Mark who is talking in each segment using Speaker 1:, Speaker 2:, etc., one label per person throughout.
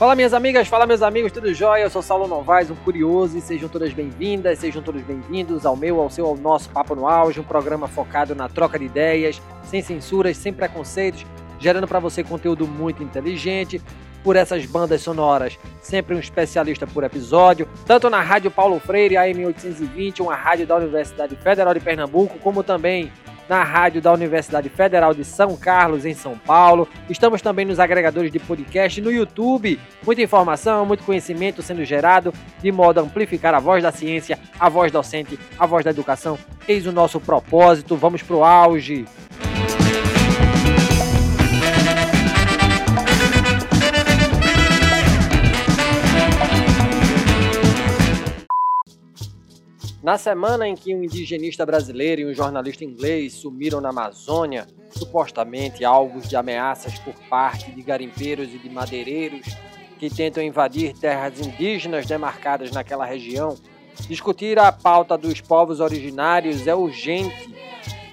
Speaker 1: Fala minhas amigas, fala meus amigos, tudo jóia? Eu sou Saulo Novaes, um curioso, e sejam todas bem-vindas, sejam todos bem-vindos ao meu, ao seu, ao nosso Papo no Auge, um programa focado na troca de ideias, sem censuras, sem preconceitos, gerando para você conteúdo muito inteligente, por essas bandas sonoras, sempre um especialista por episódio, tanto na Rádio Paulo Freire, AM 820, uma rádio da Universidade Federal de Pernambuco, como também na rádio da Universidade Federal de São Carlos, em São Paulo. Estamos também nos agregadores de podcast no YouTube. Muita informação, muito conhecimento sendo gerado de modo a amplificar a voz da ciência, a voz docente, a voz da educação. Eis o nosso propósito. Vamos para o auge. Na semana em que um indigenista brasileiro e um jornalista inglês sumiram na Amazônia, supostamente alvos de ameaças por parte de garimpeiros e de madeireiros que tentam invadir terras indígenas demarcadas naquela região, discutir a pauta dos povos originários é urgente.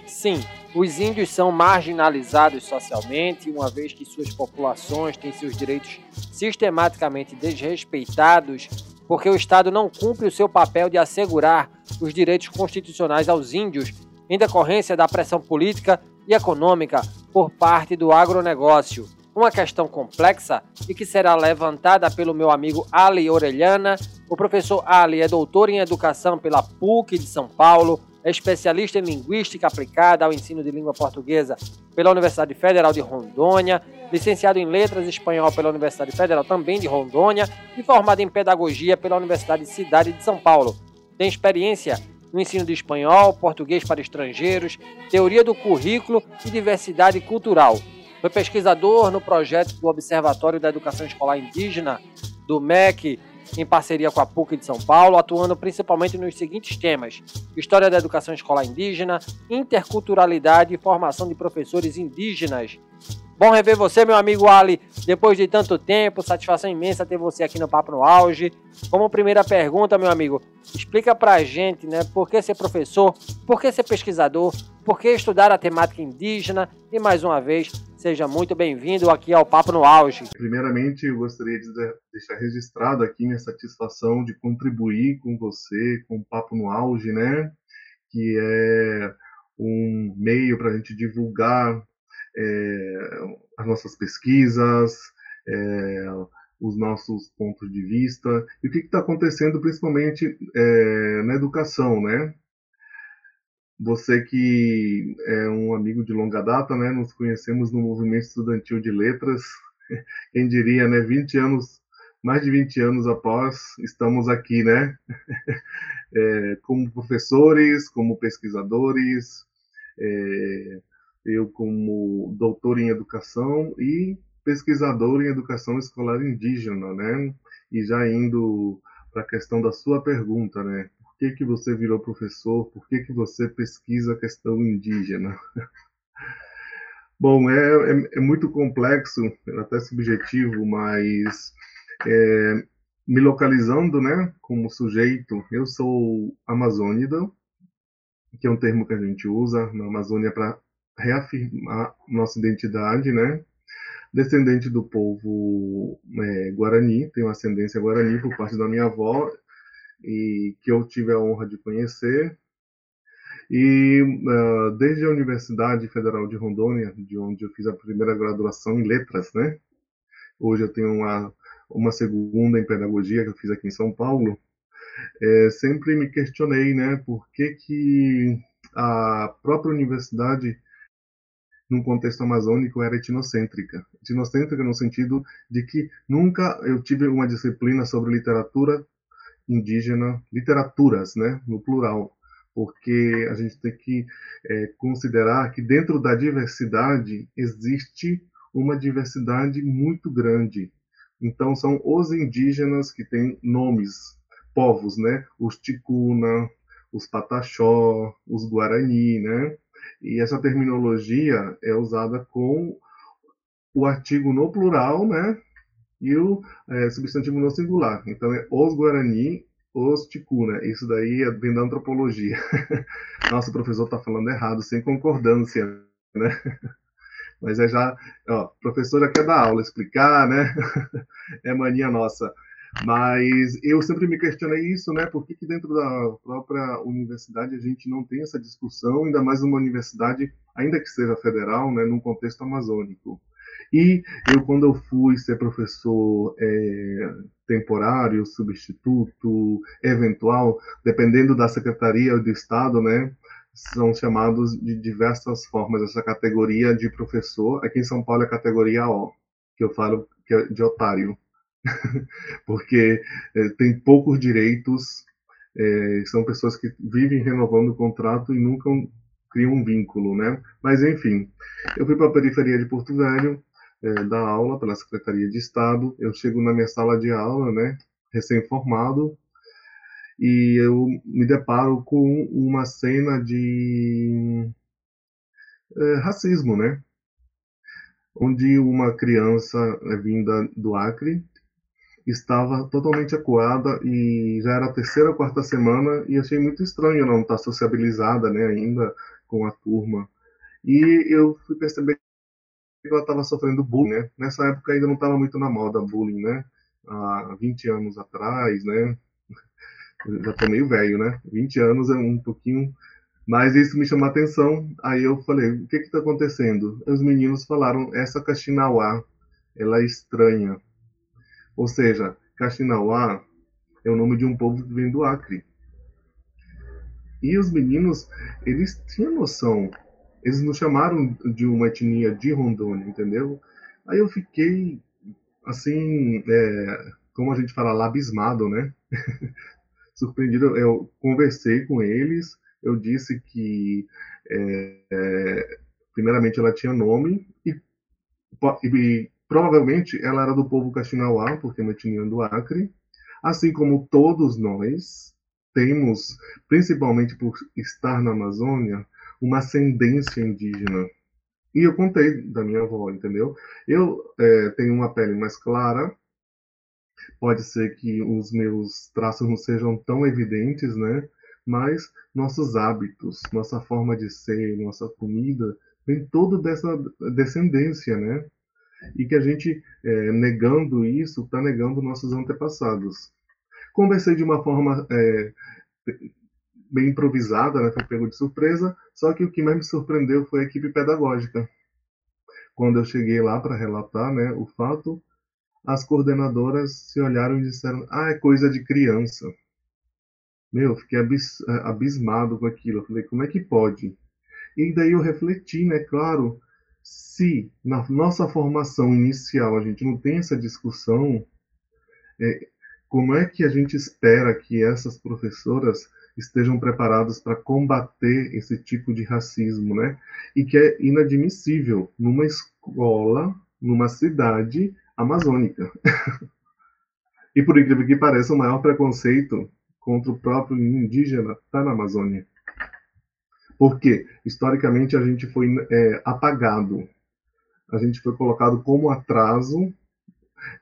Speaker 1: Sim, os índios são marginalizados socialmente, uma vez que suas populações têm seus direitos sistematicamente desrespeitados porque o Estado não cumpre o seu papel de assegurar os direitos constitucionais aos índios em decorrência da pressão política e econômica por parte do agronegócio. Uma questão complexa e que será levantada pelo meu amigo Ali Orelhana. O professor Ali é doutor em educação pela PUC de São Paulo, é especialista em linguística aplicada ao ensino de língua portuguesa pela Universidade Federal de Rondônia, licenciado em letras espanhol pela Universidade Federal também de Rondônia e formado em pedagogia pela Universidade Cidade de São Paulo. Tem experiência no ensino de espanhol, português para estrangeiros, teoria do currículo e diversidade cultural. Foi pesquisador no projeto do Observatório da Educação Escolar Indígena do MEC em parceria com a PUC de São Paulo, atuando principalmente nos seguintes temas: história da educação escolar indígena, interculturalidade e formação de professores indígenas. Bom rever você, meu amigo Ali, depois de tanto tempo, satisfação imensa ter você aqui no Papo no Auge. Como primeira pergunta, meu amigo, explica pra gente, né, por que ser professor, por que ser pesquisador, por que estudar a temática indígena e mais uma vez, seja muito bem-vindo aqui ao Papo no Auge.
Speaker 2: Primeiramente, eu gostaria de deixar registrado aqui minha satisfação de contribuir com você, com o Papo no Auge, né, que é um meio para a gente divulgar as nossas pesquisas, é, os nossos pontos de vista e o que está acontecendo principalmente é, na educação, né? Você que é um amigo de longa data, né? Nos conhecemos no movimento estudantil de letras. Quem diria, né? 20 anos, mais de 20 anos após, estamos aqui, né? É, como professores, como pesquisadores, é, eu como doutor em educação e pesquisador em educação escolar indígena, né? E já indo para a questão da sua pergunta, né? Por que que você virou professor? Por que que você pesquisa a questão indígena? Bom, é, é, é, muito complexo, até subjetivo, mas é, me localizando, né, como sujeito, eu sou amazônida, que é um termo que a gente usa na Amazônia para reafirmar nossa identidade, né? Descendente do povo é, Guarani, tenho ascendência Guarani por parte da minha avó, e que eu tive a honra de conhecer. E uh, desde a Universidade Federal de Rondônia, de onde eu fiz a primeira graduação em letras, né? Hoje eu tenho uma, uma segunda em pedagogia que eu fiz aqui em São Paulo. É, sempre me questionei, né, por que, que a própria universidade num contexto amazônico era etnocêntrica. Etnocêntrica no sentido de que nunca eu tive uma disciplina sobre literatura indígena, literaturas, né, no plural, porque a gente tem que é, considerar que dentro da diversidade existe uma diversidade muito grande. Então são os indígenas que têm nomes, povos, né, os ticuna, os pataxó, os guarani, né, e essa terminologia é usada com o artigo no plural, né? E o é, substantivo no singular. Então é os Guarani, os Ticuna. Isso daí é bem da antropologia. Nossa, o professor está falando errado, sem concordância, né? Mas é já, ó, professor já quer dar aula, explicar, né? é mania nossa. Mas eu sempre me questionei isso, né? Por que, que dentro da própria universidade a gente não tem essa discussão, ainda mais numa universidade, ainda que seja federal, né, num contexto amazônico? E eu, quando eu fui ser professor é, temporário, substituto, eventual, dependendo da secretaria ou do estado, né, são chamados de diversas formas essa categoria de professor. Aqui em São Paulo é a categoria O, que eu falo que é de otário, porque é, tem poucos direitos, é, são pessoas que vivem renovando o contrato e nunca criam um vínculo, né? Mas enfim, eu fui para a periferia de Porto Velho, é, dar aula pela Secretaria de Estado. Eu chego na minha sala de aula, né, recém-formado, e eu me deparo com uma cena de racismo, né? Onde uma criança é, vinda do Acre estava totalmente acuada e já era a terceira ou quarta semana e achei muito estranho não estar sociabilizada, né, ainda com a turma. E eu fui perceber ela estava sofrendo bullying, né? Nessa época ainda não estava muito na moda bullying, né? Há 20 anos atrás, né? já tô meio velho, né? 20 anos é um pouquinho. Mas isso me chamou a atenção. Aí eu falei: o que que tá acontecendo? Os meninos falaram: essa Caxinauá, ela é estranha. Ou seja, Caxinauá é o nome de um povo que vem do Acre. E os meninos, eles tinham noção eles nos chamaram de uma etnia de Rondônia, entendeu? Aí eu fiquei, assim, é, como a gente fala, labismado, né? Surpreendido. Eu conversei com eles, eu disse que, é, é, primeiramente, ela tinha nome e, e, provavelmente ela era do povo Caxinauá, porque é uma etnia do Acre, assim como todos nós temos, principalmente por estar na Amazônia, uma ascendência indígena. E eu contei da minha avó, entendeu? Eu é, tenho uma pele mais clara, pode ser que os meus traços não sejam tão evidentes, né? Mas nossos hábitos, nossa forma de ser, nossa comida, vem toda dessa descendência, né? E que a gente, é, negando isso, está negando nossos antepassados. Conversei de uma forma é, bem improvisada, né? Foi pego de surpresa. Só que o que mais me surpreendeu foi a equipe pedagógica. Quando eu cheguei lá para relatar, né, o fato, as coordenadoras se olharam e disseram: "Ah, é coisa de criança". Meu, fiquei abis abismado com aquilo. Eu falei: "Como é que pode?" E daí eu refleti, né, claro, se na nossa formação inicial a gente não tem essa discussão, é, como é que a gente espera que essas professoras estejam preparados para combater esse tipo de racismo, né? E que é inadmissível numa escola, numa cidade amazônica. e por incrível que pareça, o maior preconceito contra o próprio indígena está na Amazônia. Porque, historicamente, a gente foi é, apagado. A gente foi colocado como atraso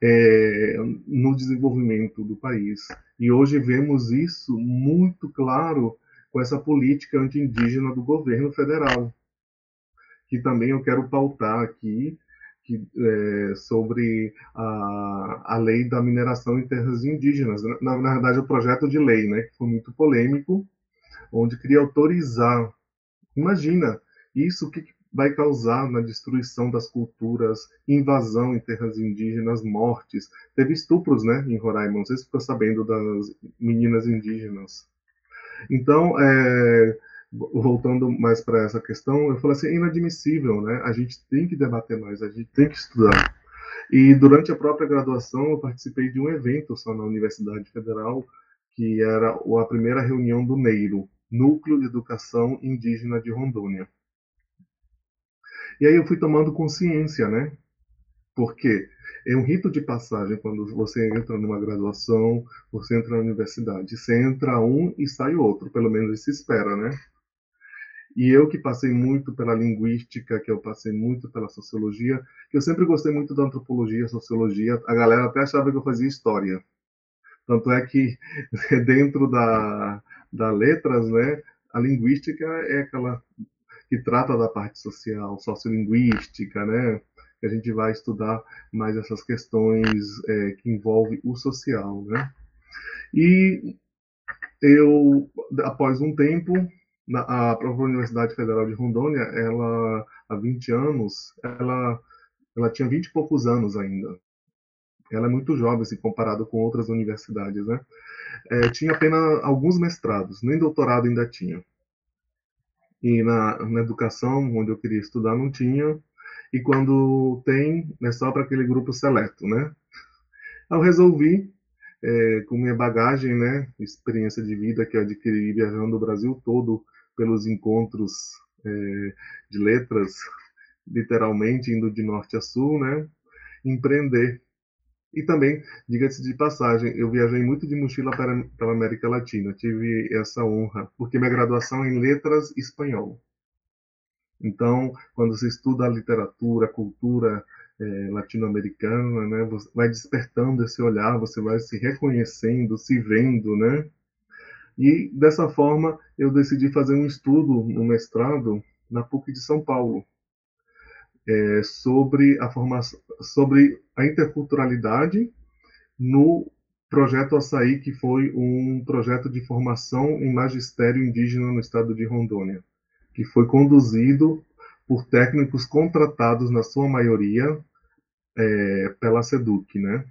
Speaker 2: é, no desenvolvimento do país. E hoje vemos isso muito claro com essa política anti-indígena do governo federal, que também eu quero pautar aqui, que, é, sobre a, a lei da mineração em terras indígenas. Na, na verdade, o projeto de lei, né, que foi muito polêmico, onde queria autorizar. Imagina, isso que, vai causar na destruição das culturas, invasão em terras indígenas, mortes. Teve estupros, né, em Roraima. Não sei se ficou sabendo das meninas indígenas. Então, é, voltando mais para essa questão, eu falei assim, é inadmissível, né? A gente tem que debater mais, a gente tem que estudar. E durante a própria graduação, eu participei de um evento só na Universidade Federal, que era a primeira reunião do NEIRO, Núcleo de Educação Indígena de Rondônia. E aí eu fui tomando consciência, né? Porque é um rito de passagem quando você entra numa graduação, você entra na universidade. Você entra um e sai outro, pelo menos se espera, né? E eu que passei muito pela linguística, que eu passei muito pela sociologia, que eu sempre gostei muito da antropologia, sociologia, a galera até achava que eu fazia história. Tanto é que dentro da, da letras, né, a linguística é aquela que trata da parte social, sociolinguística, né? Que a gente vai estudar mais essas questões é, que envolvem o social, né? E eu, após um tempo, na, a própria Universidade Federal de Rondônia, ela, há 20 anos, ela, ela tinha 20 e poucos anos ainda. Ela é muito jovem, se comparado com outras universidades, né? É, tinha apenas alguns mestrados, nem doutorado ainda tinha. E na, na educação, onde eu queria estudar, não tinha. E quando tem, é só para aquele grupo seleto, né? Eu resolvi é, com minha bagagem, né, experiência de vida que eu adquiri viajando o Brasil todo pelos encontros é, de letras, literalmente indo de norte a sul, né, empreender. E também, diga-se de passagem, eu viajei muito de mochila para, América Latina, tive essa honra, porque minha graduação é em letras espanhol. Então, quando você estuda a literatura, a cultura é, latino-americana, né? Você vai despertando esse olhar, você vai se reconhecendo, se vendo, né? E dessa forma eu decidi fazer um estudo no mestrado na PUC de São Paulo é, sobre a formação, sobre a interculturalidade no projeto Açaí, que foi um projeto de formação em magistério indígena no estado de Rondônia, que foi conduzido por técnicos contratados, na sua maioria, é, pela SEDUC, né?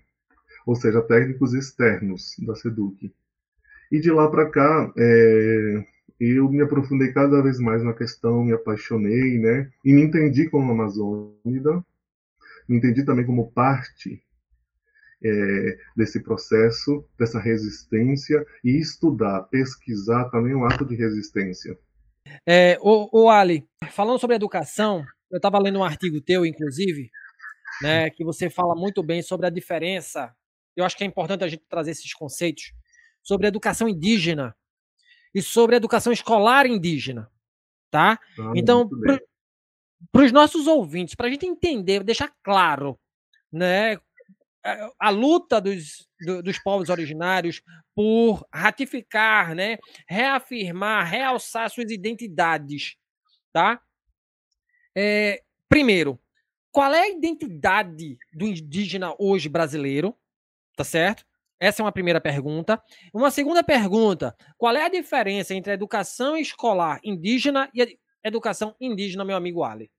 Speaker 2: ou seja, técnicos externos da SEDUC. E de lá para cá, é, eu me aprofundei cada vez mais na questão, me apaixonei, né? E me entendi como amazônida, me entendi também como parte é, desse processo, dessa resistência, e estudar, pesquisar também é um ato de resistência.
Speaker 1: É, o, o Ali, falando sobre educação, eu estava lendo um artigo teu, inclusive, né, que você fala muito bem sobre a diferença. Eu acho que é importante a gente trazer esses conceitos sobre educação indígena e sobre educação escolar indígena, tá? Ah, então, para os nossos ouvintes, para a gente entender, deixar claro, né, a, luta dos, do, dos povos originários por ratificar, né, reafirmar, realçar suas identidades, tá? É, primeiro, qual é a identidade do indígena hoje brasileiro? Tá certo? Essa é uma primeira pergunta. Uma segunda pergunta: qual é a diferença entre a educação escolar indígena e a educação indígena, meu amigo Ali?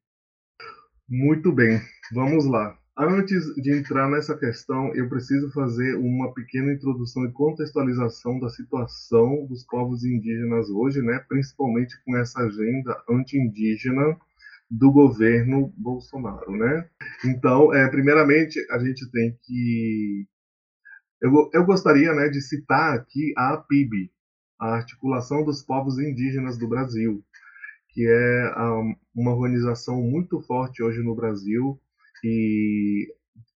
Speaker 2: Muito bem, vamos lá. Antes de entrar nessa questão, eu preciso fazer uma pequena introdução e contextualização da situação dos povos indígenas hoje, né? principalmente com essa agenda anti-indígena do governo Bolsonaro. Né? Então, é, primeiramente, a gente tem que. Eu, eu gostaria né, de citar aqui a APIB, a Articulação dos Povos Indígenas do Brasil, que é uma organização muito forte hoje no Brasil que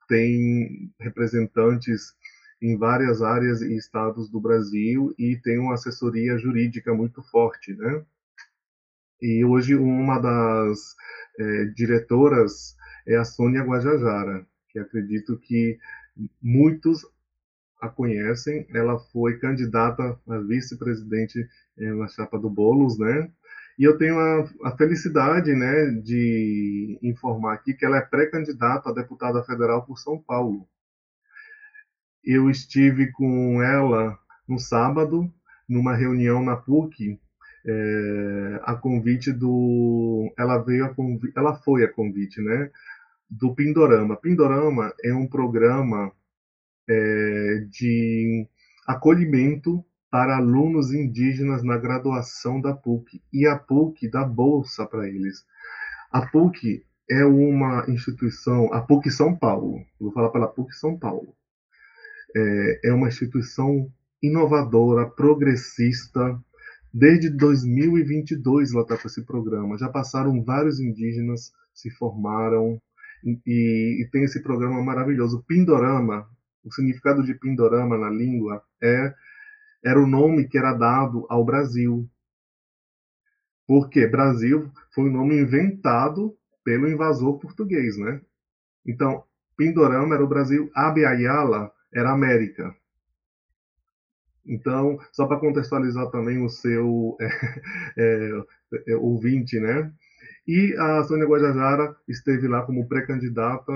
Speaker 2: tem representantes em várias áreas e estados do Brasil e tem uma assessoria jurídica muito forte, né? E hoje uma das é, diretoras é a Sônia Guajajara, que acredito que muitos a conhecem. Ela foi candidata a vice-presidente na chapa do Bolos, né? E eu tenho a, a, felicidade né, de informar aqui que ela é pré-candidata a deputada federal por São Paulo. Eu estive com ela no sábado, numa reunião na PUC, é, a convite do. Ela veio a convite, ela foi a convite, né? Do Pindorama. Pindorama é um programa é, de acolhimento para alunos indígenas na graduação da PUC e a PUC dá bolsa para eles. A PUC é uma instituição, a PUC São Paulo, vou falar pela PUC São Paulo, é, é uma instituição inovadora, progressista. Desde 2022 ela está com esse programa. Já passaram vários indígenas, se formaram e, e tem esse programa maravilhoso. Pindorama, o significado de Pindorama na língua é era o nome que era dado ao Brasil. Porque Brasil foi um nome inventado pelo invasor português, né? Então, Pindorama era o Brasil, Abiayala era a América. Então, só para contextualizar também o seu é, é, ouvinte, né? E a Sônia Guajajara esteve lá como pré-candidata,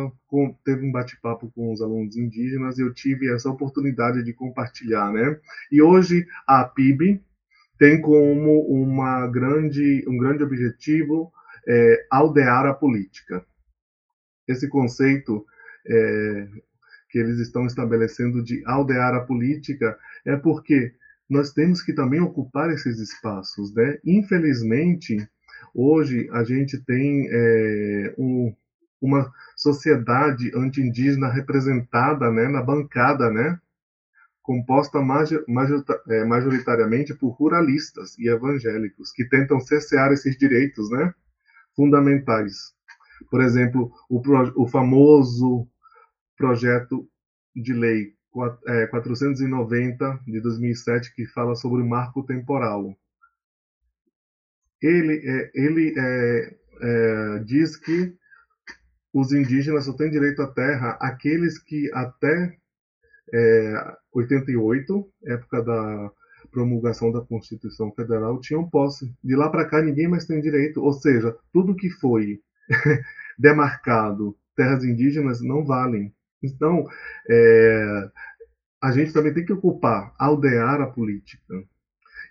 Speaker 2: teve um bate-papo com os alunos indígenas e eu tive essa oportunidade de compartilhar, né? E hoje a PIB tem como uma grande, um grande objetivo é, aldear a política. Esse conceito é, que eles estão estabelecendo de aldear a política é porque nós temos que também ocupar esses espaços, né? Infelizmente, hoje a gente tem é, um, uma sociedade anti-indígena representada, né, na bancada, né, composta é, majoritariamente por ruralistas e evangélicos que tentam cercear esses direitos, né, fundamentais. Por exemplo, o, o famoso projeto de lei 490 é, de 2007 que fala sobre o marco temporal. Ele, é, ele é, é, diz que os indígenas só têm direito à terra aqueles que até é, 88, época da promulgação da Constituição Federal, tinham posse. De lá para cá ninguém mais tem direito, ou seja, tudo que foi demarcado terras indígenas não valem. Então, é, a gente também tem que ocupar, aldear a política.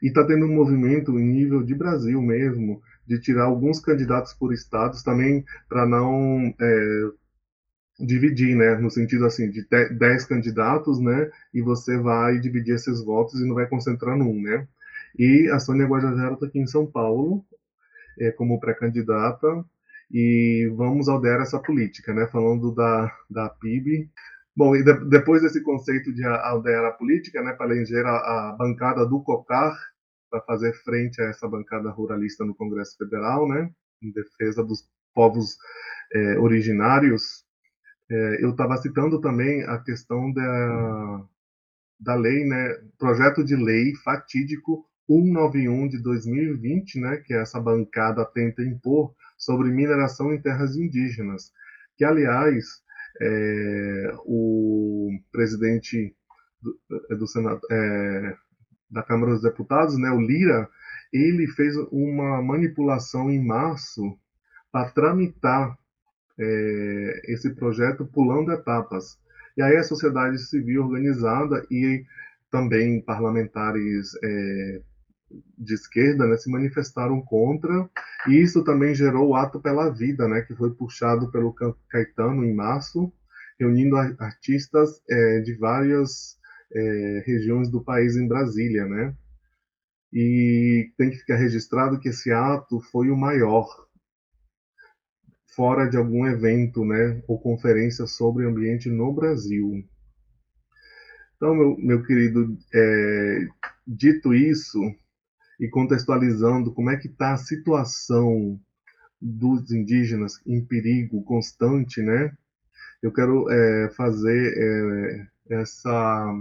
Speaker 2: E está tendo um movimento em nível de Brasil mesmo, de tirar alguns candidatos por estados também para não é, dividir, né? No sentido assim, de 10 candidatos, né? E você vai dividir esses votos e não vai concentrar num, né? E a Sônia Guajajara está aqui em São Paulo, é, como pré-candidata, e vamos aldear essa política, né? Falando da, da PIB. Bom, e de, depois desse conceito de aldear a política, né, para eleger a, a bancada do COCAR, para fazer frente a essa bancada ruralista no Congresso Federal, né, em defesa dos povos é, originários, é, eu estava citando também a questão da, da lei, né, projeto de lei fatídico 191 de 2020, né, que essa bancada tenta impor sobre mineração em terras indígenas, que aliás é, o presidente do, é, do Senado, é, da Câmara dos Deputados, né, o Lira, ele fez uma manipulação em março para tramitar é, esse projeto pulando etapas. E aí a sociedade civil organizada e também parlamentares é, de esquerda né, se manifestaram contra, e isso também gerou o Ato pela Vida, né, que foi puxado pelo Caetano em março, reunindo artistas é, de várias é, regiões do país em Brasília, né? E tem que ficar registrado que esse ato foi o maior, fora de algum evento, né, ou conferência sobre ambiente no Brasil. Então, meu, meu querido, é, dito isso, e contextualizando como é que está a situação dos indígenas em perigo constante, né? Eu quero é, fazer é, essa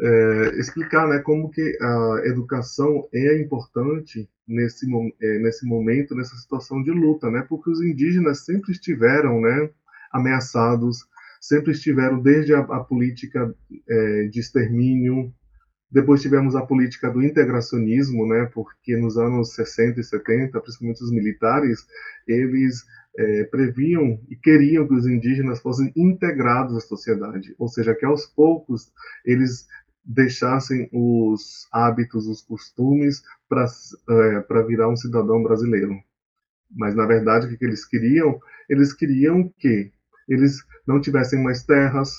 Speaker 2: é, explicar, né, como que a educação é importante nesse é, nesse momento, nessa situação de luta, né? Porque os indígenas sempre estiveram, né, ameaçados, sempre estiveram desde a, a política é, de extermínio. Depois tivemos a política do integracionismo, né, porque nos anos 60 e 70, principalmente os militares, eles é, previam e queriam que os indígenas fossem integrados à sociedade, ou seja, que aos poucos eles deixassem os hábitos, os costumes para é, virar um cidadão brasileiro. Mas na verdade o que eles queriam? Eles queriam que eles não tivessem mais terras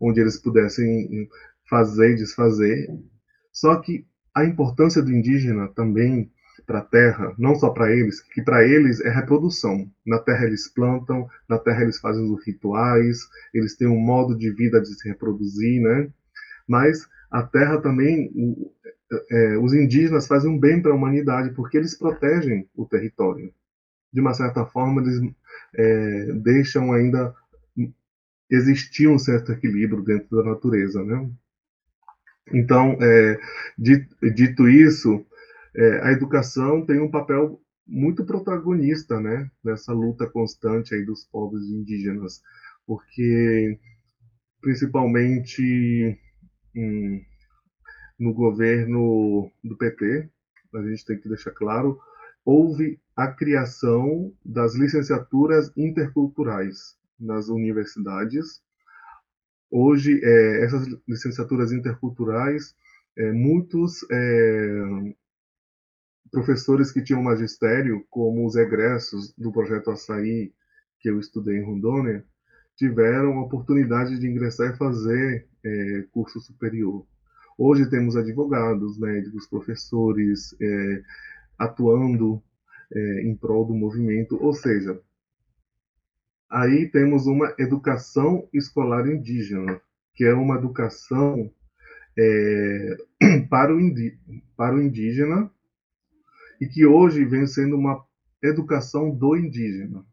Speaker 2: onde eles pudessem fazer e desfazer. Só que a importância do indígena também para a terra, não só para eles, que para eles é reprodução. Na terra eles plantam, na terra eles fazem os rituais, eles têm um modo de vida de se reproduzir, né? Mas a terra também, é, os indígenas fazem um bem para a humanidade porque eles protegem o território. De uma certa forma, eles é, deixam ainda existir um certo equilíbrio dentro da natureza, né? Então, é, dito, isso, é, a educação tem um papel muito protagonista né, nessa luta constante aí dos povos indígenas, porque principalmente no governo do PT, a gente tem que deixar claro houve a criação das licenciaturas interculturais nas universidades. Hoje, é, essas licenciaturas interculturais, é, muitos é, professores que tinham magistério, como os egressos do projeto Açaí, que eu estudei em Rondônia, tiveram a oportunidade de ingressar e fazer é, curso superior. Hoje temos advogados, médicos, professores é, atuando é, em prol do movimento, ou seja, aí temos uma educação escolar indígena, que é uma educação é, para, o para o indígena e que hoje vem sendo uma educação do indígena.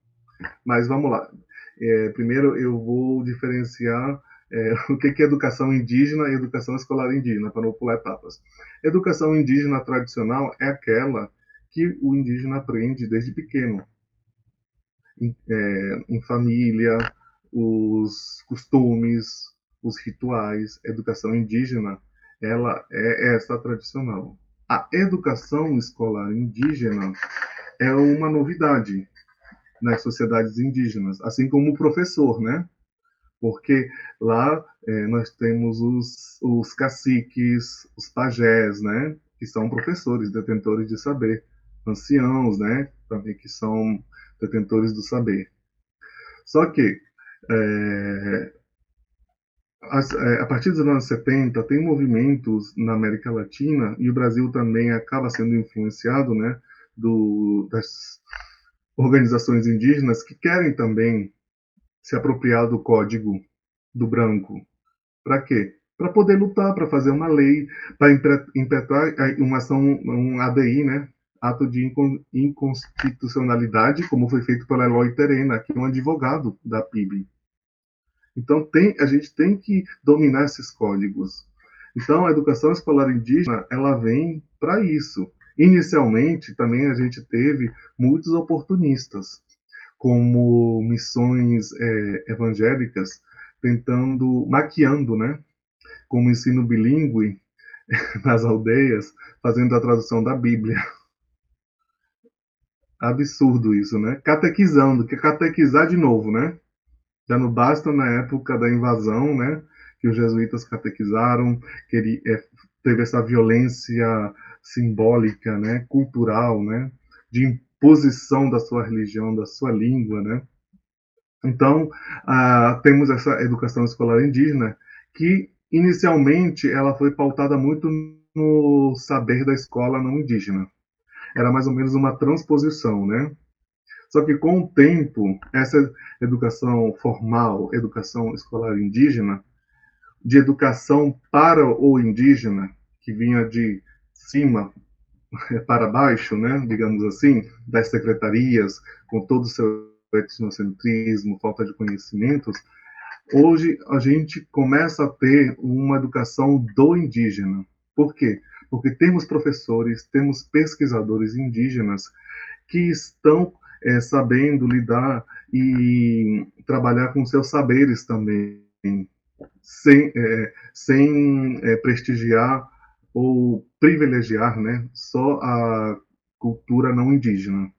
Speaker 2: Mas vamos lá. É, primeiro eu vou diferenciar é, o que é educação indígena e educação escolar indígena, para não pular etapas. Educação indígena tradicional é aquela que o indígena aprende desde pequeno, em, é, em família, os costumes, os rituais. Educação indígena, ela é essa tradicional. A educação escolar indígena é uma novidade nas sociedades indígenas, assim como o professor, né? Porque lá é, nós temos os, os caciques, os pajés, né? Que são professores, detentores de saber, anciãos, né? Também que são detentores do saber. Só que é, é, a partir dos anos 70, tem movimentos na América Latina, e o Brasil também acaba sendo influenciado né, do, das organizações indígenas que querem também se apropriar do código do branco. Para quê? Para poder lutar, para fazer uma lei, para impetrar uma ação, um ADI, né? ato de inconstitucionalidade, como foi feito pela Eloy Terena, que é um advogado da PIB. Então tem, a gente tem que dominar esses códigos. Então a educação escolar indígena ela vem para isso. Inicialmente também a gente teve muitos oportunistas, como missões é, evangélicas tentando maquiando, né, como ensino bilíngue nas aldeias, fazendo a tradução da Bíblia. Absurdo isso, né? Catequizando, que catequizar de novo, né? Já não basta na época da invasão, né, que os jesuítas catequizaram, que ele é, teve essa violência simbólica, né, cultural, né, de imposição da sua religião, da sua língua, né. Então, ah, temos essa educação escolar indígena que inicialmente ela foi pautada muito no saber da escola não indígena. Era mais ou menos uma transposição, né? Só que com o tempo, essa educação formal, educação escolar indígena, de educação para o indígena, que vinha de cima para baixo, né, digamos assim, das secretarias, com todo o seu etnocentrismo, falta de conhecimentos, hoje a gente começa a ter uma educação do indígena. Por quê? Porque temos professores, temos pesquisadores indígenas que estão é, sabendo lidar e trabalhar com seus saberes também, sem, é, sem é, prestigiar ou privilegiar né, só a cultura não indígena.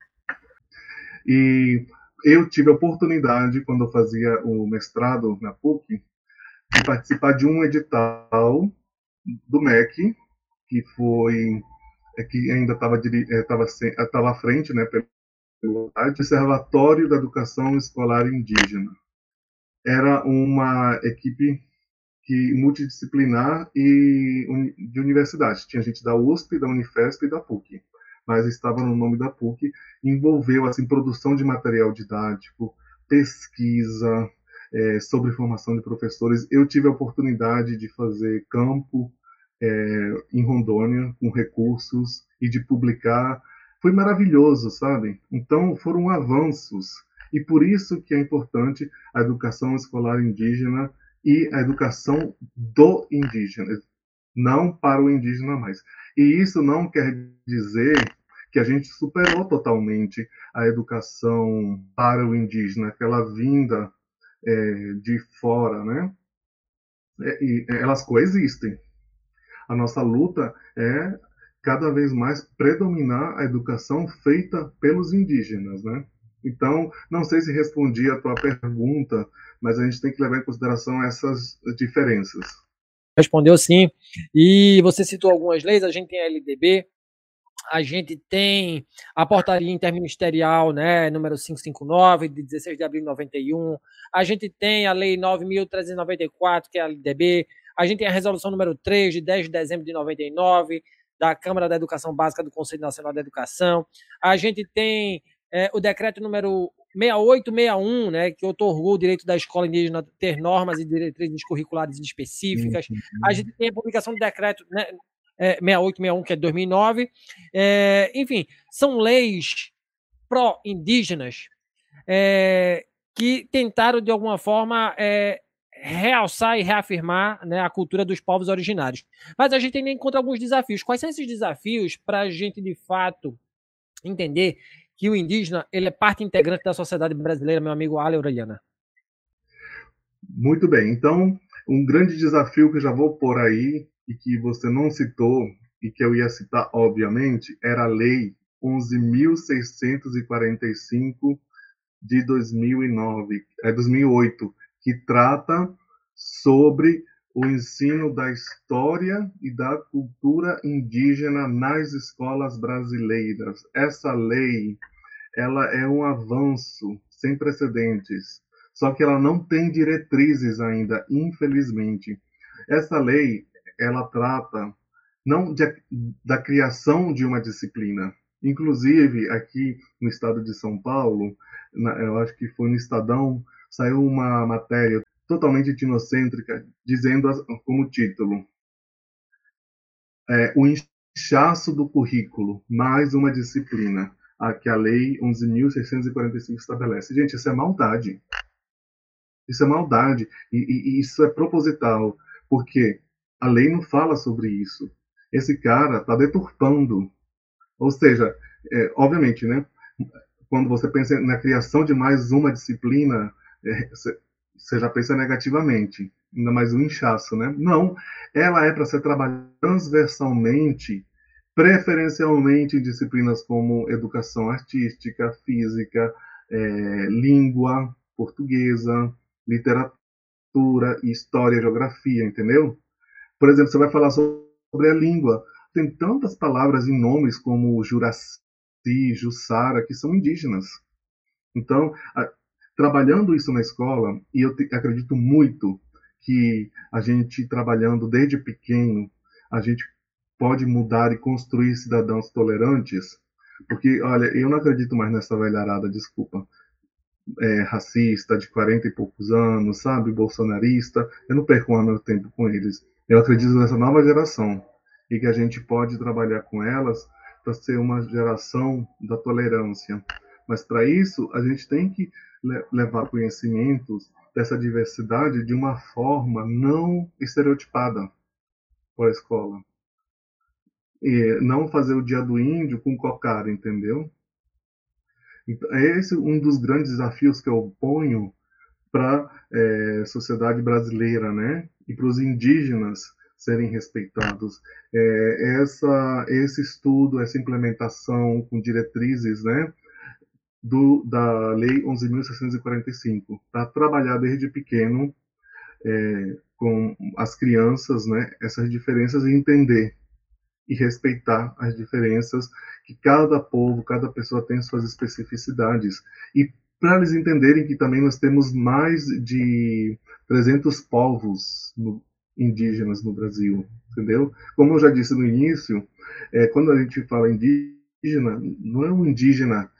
Speaker 2: E eu tive a oportunidade, quando eu fazia o mestrado na PUC, de participar de um edital do MEC, que foi é, que ainda estava é, à frente né, Observatório da Educação Escolar Indígena. Era uma equipe que multidisciplinar e de universidade. Tinha gente da USP, da Unifesp e da PUC, mas estava no nome da PUC. Envolveu assim produção de material didático, pesquisa é, sobre formação de professores. Eu tive a oportunidade de fazer campo é, em Rondônia com recursos e de publicar foi maravilhoso, sabe? Então foram avanços e por isso que é importante a educação escolar indígena e a educação do indígena, não para o indígena mais. E isso não quer dizer que a gente superou totalmente a educação para o indígena, aquela vinda é, de fora, né? É, e elas coexistem. A nossa luta é cada vez mais predominar a educação feita pelos indígenas, né? Então, não sei se respondi a tua pergunta, mas a gente tem que levar em consideração essas diferenças.
Speaker 1: Respondeu sim. E você citou algumas leis, a gente tem a LDB, a gente tem a portaria interministerial, né, número 559, de 16 de abril de 91, a gente tem a lei 9.394, que é a LDB, a gente tem a resolução número 3, de 10 de dezembro de 99, da Câmara da Educação Básica do Conselho Nacional da Educação, a gente tem é, o decreto número 6861, né, que otorgou o direito da escola indígena ter normas e diretrizes curriculares específicas. Uhum. A gente tem a publicação do decreto né, é, 6861, que é de 2009. É, enfim, são leis pró-indígenas é, que tentaram, de alguma forma, é, realçar e reafirmar né, a cultura dos povos originários. Mas a gente ainda encontra alguns desafios. Quais são esses desafios para a gente, de fato, entender que o indígena ele é parte integrante da sociedade brasileira, meu amigo Ale Aureliana?
Speaker 2: Muito bem. Então, um grande desafio que eu já vou pôr aí e que você não citou e que eu ia citar, obviamente, era a Lei 11.645 de 2009, é 2008, que trata sobre o ensino da história e da cultura indígena nas escolas brasileiras. Essa lei, ela é um avanço sem precedentes, só que ela não tem diretrizes ainda, infelizmente. Essa lei, ela trata não de, da criação de uma disciplina. Inclusive, aqui no estado de São Paulo, na, eu acho que foi no Estadão, saiu uma matéria totalmente etnocêntrica, dizendo como título é, o inchaço do currículo, mais uma disciplina, a que a Lei 11.645 estabelece. Gente, isso é maldade. Isso é maldade. E, e, e isso é proposital, porque a lei não fala sobre isso. Esse cara está deturpando. Ou seja, é, obviamente, né? Quando você pensa na criação de mais uma disciplina, é, você já pensa negativamente, ainda mais um inchaço, né? Não, ela é para ser trabalhada transversalmente, preferencialmente disciplinas como educação artística, física, é, língua portuguesa, literatura, história, geografia, entendeu? Por exemplo, você vai falar sobre a língua. Tem tantas palavras e nomes como Juraci, Jussara, que são indígenas. Então, trabalhando isso na escola, e eu te, acredito muito que a gente trabalhando desde pequeno, a gente pode mudar e construir cidadãos tolerantes, porque, olha, eu não acredito mais nessa velharada, desculpa, é, racista de 40 e poucos anos, sabe, bolsonarista, eu não perco o meu tempo com eles. Eu acredito nessa nova geração e que a gente pode trabalhar com elas para ser uma geração da tolerância. Mas para isso, a gente tem que levar conhecimentos dessa diversidade de uma forma não estereotipada para a escola. E não fazer o dia do índio com cocar, entendeu? Então, é um dos grandes desafios que eu ponho para a é, sociedade brasileira, né? E para os indígenas serem respeitados. É, essa, esse estudo, essa implementação com diretrizes, né? do, da Lei 11.645, para trabalhar desde pequeno é, com as crianças né, essas diferenças e entender e respeitar as diferenças que cada povo, cada pessoa tem suas especificidades. E para eles entenderem que também nós temos mais de 300 povos no, indígenas no Brasil, entendeu? Como eu já disse no início, é, quando a gente fala indígena, não é um indígena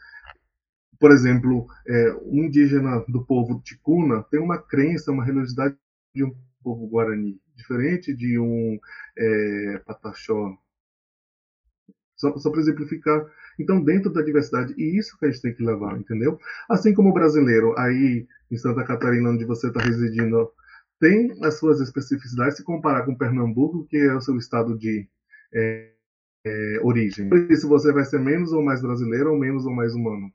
Speaker 2: por exemplo, é, um indígena do povo ticuna tem uma crença, uma religiosidade de um povo guarani, diferente de um é, pataxó. Só, só para exemplificar. Então, dentro da diversidade, e isso que a gente tem que levar, entendeu? Assim como o brasileiro, aí em Santa Catarina, onde você está residindo, tem as suas especificidades, se comparar com Pernambuco, que é o seu estado de é, é, origem. Por isso, você vai ser menos ou mais brasileiro ou menos ou mais humano.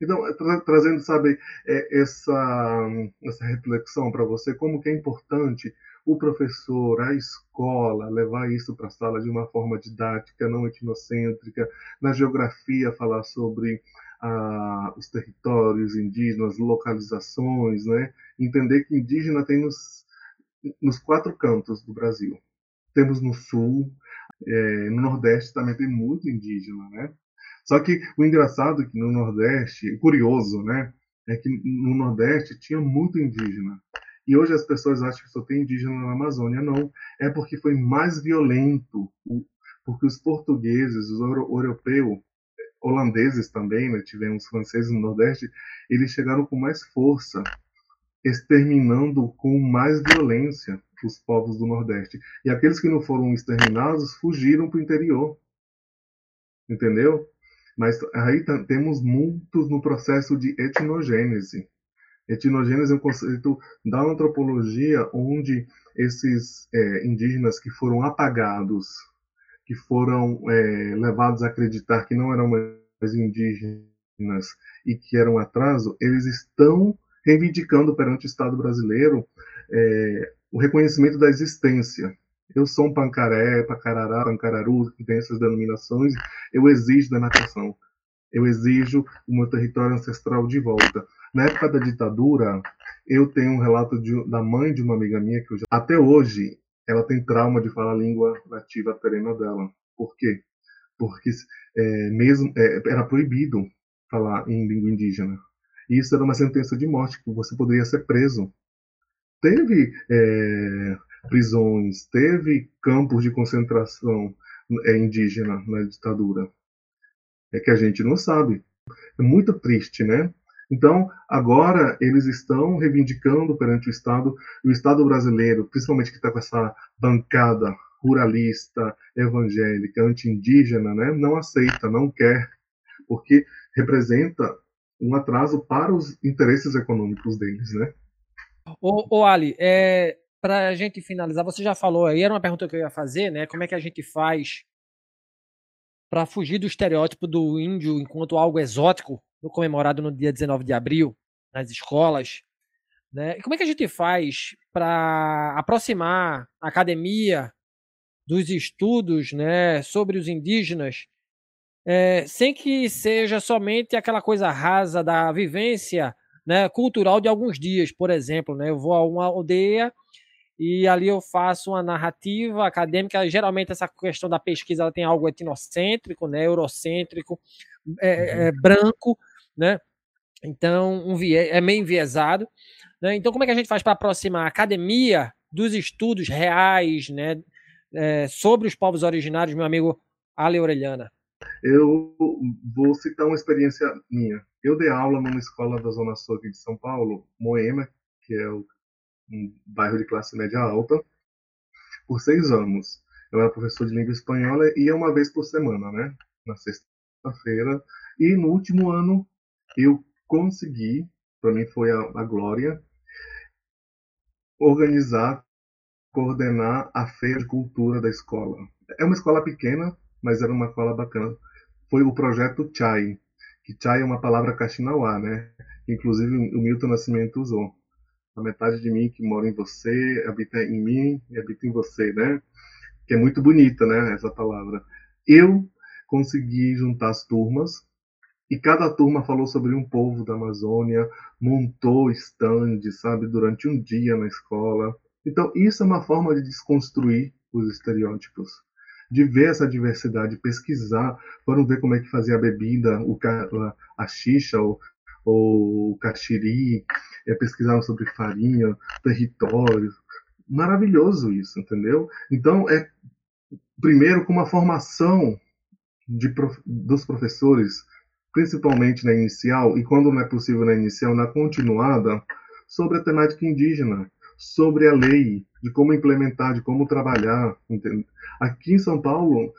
Speaker 2: Então, tra trazendo, sabe, é, essa, essa reflexão para você, como que é importante o professor, a escola, levar isso para a sala de uma forma didática, não etnocêntrica, na geografia falar sobre ah, os territórios indígenas, localizações, né? entender que indígena tem nos, nos quatro cantos do Brasil. Temos no sul, é, no nordeste também tem muito indígena, né? Só que o engraçado é que no Nordeste, curioso, né? É que no Nordeste tinha muito indígena. E hoje as pessoas acham que só tem indígena na Amazônia. Não. É porque foi mais violento. Porque os portugueses, os europeus, holandeses também, né? tivemos franceses no Nordeste, eles chegaram com mais força, exterminando com mais violência os povos do Nordeste. E aqueles que não foram exterminados fugiram para o interior. Entendeu? Mas aí temos muitos no processo de etnogênese. Etnogênese é um conceito da antropologia onde esses é, indígenas que foram apagados, que foram é, levados a acreditar que não eram mais indígenas e que eram atraso, eles estão reivindicando perante o Estado brasileiro é, o reconhecimento da existência eu sou um pancaré, pacarará, pancararu, que tem essas denominações, eu exijo da natação. Eu exijo o meu território ancestral de volta. Na época da ditadura, eu tenho um relato de, da mãe de uma amiga minha que já, até hoje ela tem trauma de falar a língua nativa terena dela. Por quê? Porque é, mesmo é, era proibido falar em língua indígena. Isso era uma sentença de morte, que você poderia ser preso. Teve é, prisões, teve campos de concentração é, indígena na ditadura. É que a gente não sabe. É muito triste, né? Então, agora eles estão reivindicando perante o Estado, o Estado brasileiro, principalmente que está com essa bancada ruralista, evangélica, anti-indígena, né, não aceita, não quer, porque representa um atraso para os interesses econômicos deles, né?
Speaker 1: Ô, ô Ali, é, para a gente finalizar, você já falou aí, era uma pergunta que eu ia fazer, né? Como é que a gente faz para fugir do estereótipo do índio enquanto algo exótico, comemorado no dia 19 de abril, nas escolas? Né? E como é que a gente faz para aproximar a academia dos estudos né, sobre os indígenas, é, sem que seja somente aquela coisa rasa da vivência né, cultural de alguns dias, por exemplo. Né? Eu vou a uma aldeia e ali eu faço uma narrativa acadêmica. Geralmente essa questão da pesquisa ela tem algo etnocêntrico, né, eurocêntrico, é, é, uhum. branco, né? Então um viés, é meio enviesado. Né? Então como é que a gente faz para aproximar a academia dos estudos reais, né, é, sobre os povos originários, meu amigo Ale Orelhana?
Speaker 2: Eu vou citar uma experiência minha. Eu dei aula numa escola da Zona Sul aqui de São Paulo, Moema, que é o um bairro de classe média alta, por seis anos. Eu era professor de língua espanhola e ia uma vez por semana, né? Na sexta-feira. E no último ano eu consegui, para mim foi a, a glória, organizar, coordenar a feira de cultura da escola. É uma escola pequena, mas era uma escola bacana. Foi o projeto Chai, que Chai é uma palavra caxinauá, né? Inclusive o Milton Nascimento usou a metade de mim que mora em você, habita em mim e habita em você, né? Que é muito bonita, né, essa palavra. Eu consegui juntar as turmas e cada turma falou sobre um povo da Amazônia, montou stand, sabe, durante um dia na escola. Então, isso é uma forma de desconstruir os estereótipos, de ver essa diversidade, pesquisar, foram ver como é que fazia a bebida, o, a, a xixa, ou Caxiri, é, pesquisaram sobre farinha, território. Maravilhoso isso, entendeu? Então, é primeiro com uma formação de, dos professores, principalmente na inicial, e quando não é possível na inicial, na continuada, sobre a temática indígena, sobre a lei, de como implementar, de como trabalhar. Aqui em São Paulo,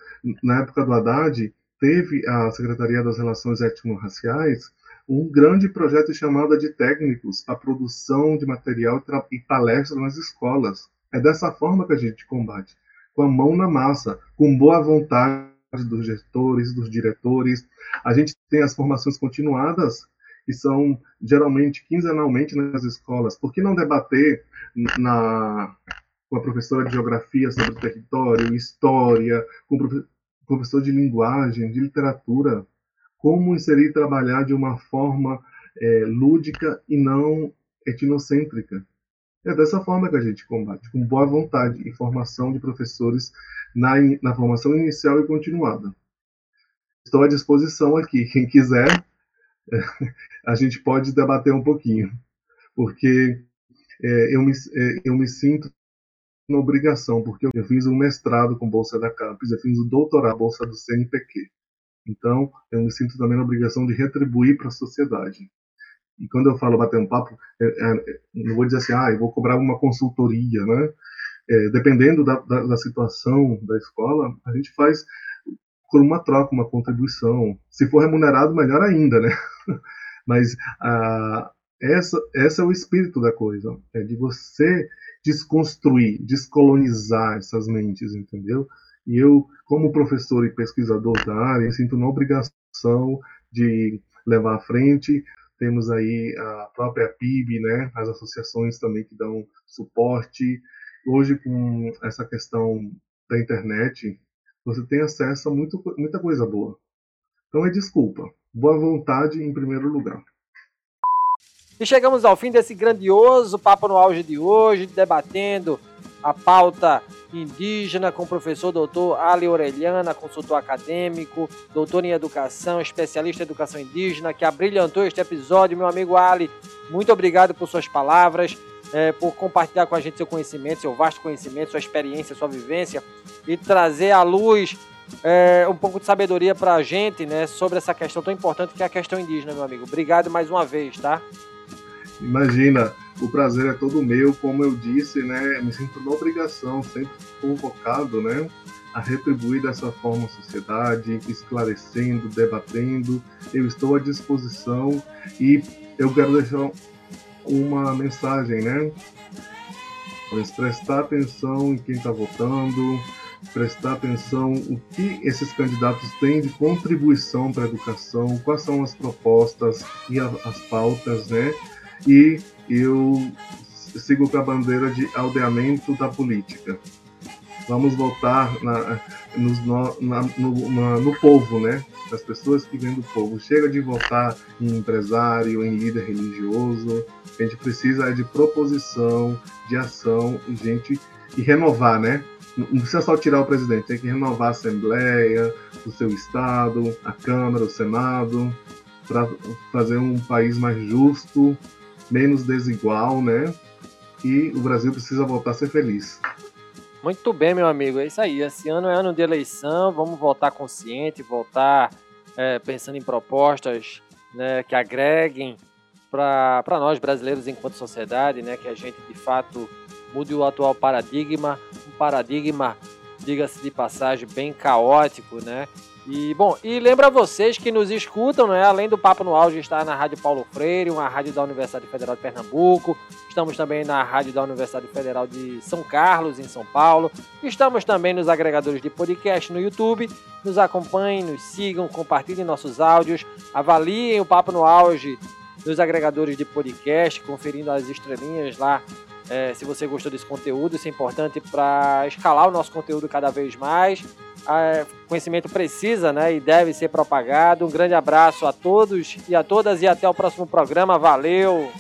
Speaker 2: na época do Haddad, teve a Secretaria das Relações Étnico-Raciais um grande projeto chamado de técnicos, a produção de material e palestras nas escolas. É dessa forma que a gente combate, com a mão na massa, com boa vontade dos gestores, dos diretores. A gente tem as formações continuadas que são geralmente quinzenalmente nas escolas. Por que não debater na, com a professora de geografia sobre o território, história, com o professor de linguagem, de literatura, como inserir e trabalhar de uma forma é, lúdica e não etnocêntrica? É dessa forma que a gente combate, com boa vontade e formação de professores na, na formação inicial e continuada. Estou à disposição aqui, quem quiser, a gente pode debater um pouquinho, porque é, eu, me, é, eu me sinto na obrigação, porque eu fiz um mestrado com bolsa da CAPES, eu fiz o um doutorado bolsa do CNPq. Então, eu me sinto também na obrigação de retribuir para a sociedade. E quando eu falo bater um papo, é, é, não vou dizer assim, ah, eu vou cobrar uma consultoria, né? É, dependendo da, da, da, situação da escola, a gente faz por uma troca, uma contribuição. Se for remunerado, melhor ainda, né? Mas ah, essa, essa é o espírito da coisa, é de você desconstruir, descolonizar essas mentes, entendeu? E eu, como professor e pesquisador da área, sinto uma obrigação de levar à frente. Temos aí a própria PIB, né? As associações também que dão suporte. Hoje, com essa questão da internet, você tem acesso a muito, muita coisa boa. Então é desculpa. Boa vontade em primeiro lugar.
Speaker 1: E chegamos ao fim desse grandioso papo no auge de hoje, debatendo a pauta indígena com o professor doutor Ali Orelhana, consultor acadêmico, doutor em educação, especialista em educação indígena, que abrilhantou este episódio. Meu amigo Ali, muito obrigado por suas palavras, é, por compartilhar com a gente seu conhecimento, seu vasto conhecimento, sua experiência, sua vivência e trazer à luz é, um pouco de sabedoria para a gente né, sobre essa questão tão importante que é a questão indígena, meu amigo. Obrigado mais uma vez, tá?
Speaker 2: Imagina, o prazer é todo meu, como eu disse, né? Me sinto na obrigação, sempre convocado, né? A retribuir dessa forma a sociedade, esclarecendo, debatendo. Eu estou à disposição e eu quero deixar uma mensagem, né? Mas prestar atenção em quem está votando, prestar atenção o que esses candidatos têm de contribuição para a educação, quais são as propostas e as pautas, né? E eu sigo com a bandeira de aldeamento da política. Vamos voltar na, no, na, no, na, no povo, né? Das pessoas que vêm do povo. Chega de votar em empresário, em líder religioso. A gente precisa de proposição, de ação gente e renovar, né? Não precisa só tirar o presidente, tem que renovar a Assembleia, o seu Estado, a Câmara, o Senado, para fazer um país mais justo, menos desigual, né? E o Brasil precisa voltar a ser feliz.
Speaker 1: Muito bem, meu amigo. É isso aí. Esse ano é ano de eleição. Vamos voltar consciente, voltar é, pensando em propostas né, que agreguem para nós brasileiros enquanto sociedade, né, que a gente de fato mude o atual paradigma, um paradigma, diga-se de passagem, bem caótico, né, e bom, e lembra vocês que nos escutam, né? Além do Papo no Auge, está na Rádio Paulo Freire, uma rádio da Universidade Federal de Pernambuco. Estamos também na rádio da Universidade Federal de São Carlos, em São Paulo. Estamos também nos agregadores de podcast no YouTube. Nos acompanhem, nos sigam, compartilhem nossos áudios, avaliem o Papo no Auge nos agregadores de podcast, conferindo as estrelinhas lá é, se você gostou desse conteúdo, isso é importante para escalar o nosso conteúdo cada vez mais conhecimento precisa né, e deve ser propagado. Um grande abraço a todos e a todas e até o próximo programa. Valeu!